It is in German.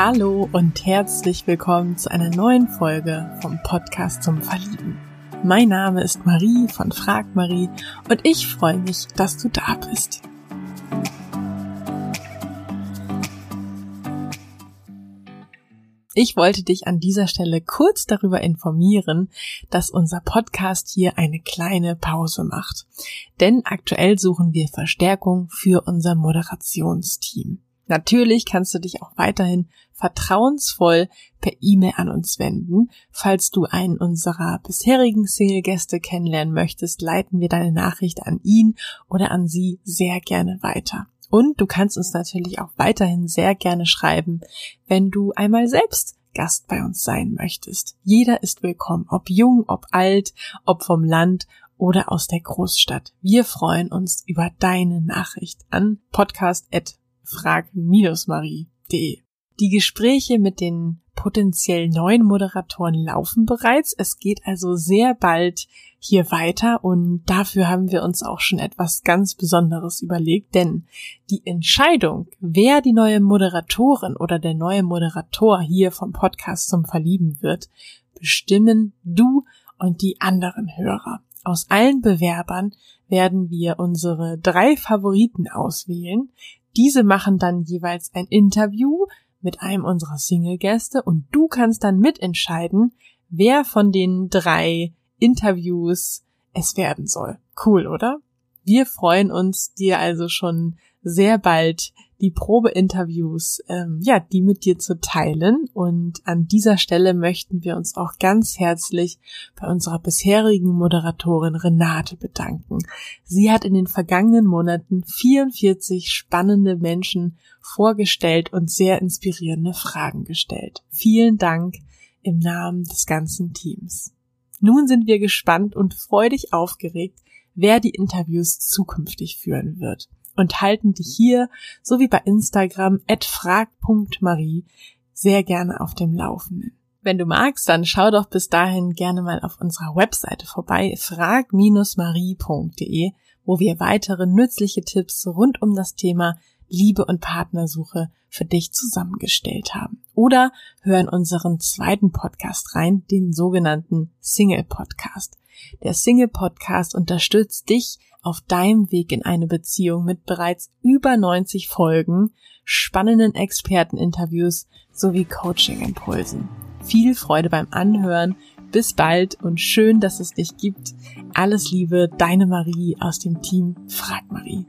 Hallo und herzlich willkommen zu einer neuen Folge vom Podcast zum Verlieben. Mein Name ist Marie von Frag Marie und ich freue mich, dass du da bist. Ich wollte dich an dieser Stelle kurz darüber informieren, dass unser Podcast hier eine kleine Pause macht. Denn aktuell suchen wir Verstärkung für unser Moderationsteam. Natürlich kannst du dich auch weiterhin vertrauensvoll per E-Mail an uns wenden. Falls du einen unserer bisherigen Single-Gäste kennenlernen möchtest, leiten wir deine Nachricht an ihn oder an sie sehr gerne weiter. Und du kannst uns natürlich auch weiterhin sehr gerne schreiben, wenn du einmal selbst Gast bei uns sein möchtest. Jeder ist willkommen, ob jung, ob alt, ob vom Land oder aus der Großstadt. Wir freuen uns über deine Nachricht an podcast@ frag-marie.de. Die Gespräche mit den potenziell neuen Moderatoren laufen bereits. Es geht also sehr bald hier weiter und dafür haben wir uns auch schon etwas ganz Besonderes überlegt, denn die Entscheidung, wer die neue Moderatorin oder der neue Moderator hier vom Podcast zum Verlieben wird, bestimmen du und die anderen Hörer. Aus allen Bewerbern werden wir unsere drei Favoriten auswählen, diese machen dann jeweils ein Interview mit einem unserer Single-Gäste und du kannst dann mitentscheiden, wer von den drei Interviews es werden soll. Cool, oder? Wir freuen uns, dir also schon sehr bald die Probeinterviews, ähm, ja, die mit dir zu teilen. Und an dieser Stelle möchten wir uns auch ganz herzlich bei unserer bisherigen Moderatorin Renate bedanken. Sie hat in den vergangenen Monaten 44 spannende Menschen vorgestellt und sehr inspirierende Fragen gestellt. Vielen Dank im Namen des ganzen Teams. Nun sind wir gespannt und freudig aufgeregt, wer die Interviews zukünftig führen wird und halten dich hier sowie bei Instagram frag.marie sehr gerne auf dem Laufenden. Wenn du magst, dann schau doch bis dahin gerne mal auf unserer Webseite vorbei, frag-marie.de, wo wir weitere nützliche Tipps rund um das Thema Liebe und Partnersuche für dich zusammengestellt haben. Oder hör in unseren zweiten Podcast rein, den sogenannten Single Podcast. Der Single Podcast unterstützt dich auf deinem Weg in eine Beziehung mit bereits über 90 Folgen, spannenden Experteninterviews sowie Coaching-Impulsen. Viel Freude beim Anhören. Bis bald und schön, dass es dich gibt. Alles Liebe, deine Marie aus dem Team Frag Marie.